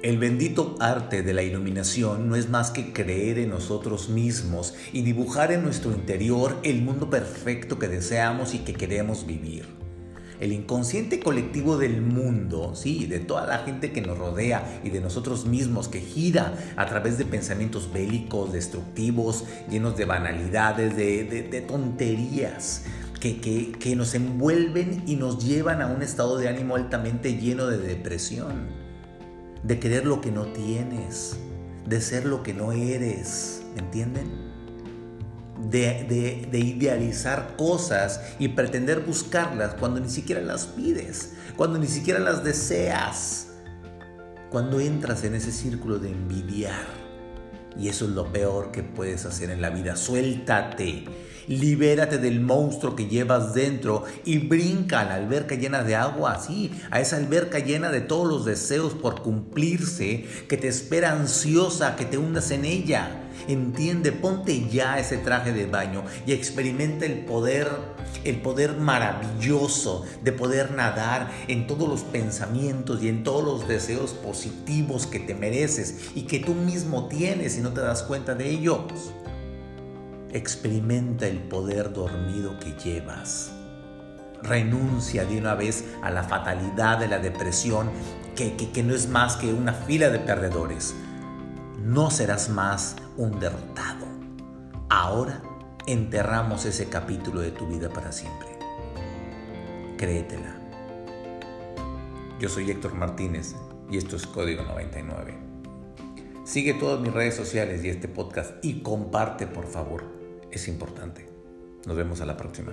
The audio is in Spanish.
El bendito arte de la iluminación no es más que creer en nosotros mismos y dibujar en nuestro interior el mundo perfecto que deseamos y que queremos vivir. El inconsciente colectivo del mundo, sí, de toda la gente que nos rodea y de nosotros mismos, que gira a través de pensamientos bélicos, destructivos, llenos de banalidades, de, tonterías, que, nos envuelven y nos llevan a un estado de ánimo altamente lleno de depresión de querer lo que no tienes, de ser lo que no eres, ¿me entienden? De, de, idealizar cosas y pretender buscarlas cuando ni siquiera las pides, cuando ni siquiera las deseas, cuando entras en ese círculo de envidiar. Y eso es lo peor que puedes hacer en la vida. Suéltate Libérate del monstruo que llevas dentro y brinca a la alberca llena de agua, así, a esa alberca llena de todos los deseos por cumplirse, que te espera ansiosa, que te hundas en ella. Entiende, ponte ya ese traje de baño y experimenta el poder, el poder maravilloso de poder nadar en todos los pensamientos y en todos los deseos positivos que te mereces y que tú mismo tienes y no te das cuenta de ellos. Experimenta el poder dormido que llevas. Renuncia de una vez a la fatalidad de la depresión, que, que, no es más que una fila de perdedores. No serás más un derrotado. Ahora enterramos ese capítulo de tu vida para siempre. Créetela. Yo soy Héctor Martínez y esto es Código 99. Sigue todas mis redes sociales y este podcast y comparte por favor es importante. Nos vemos a la próxima.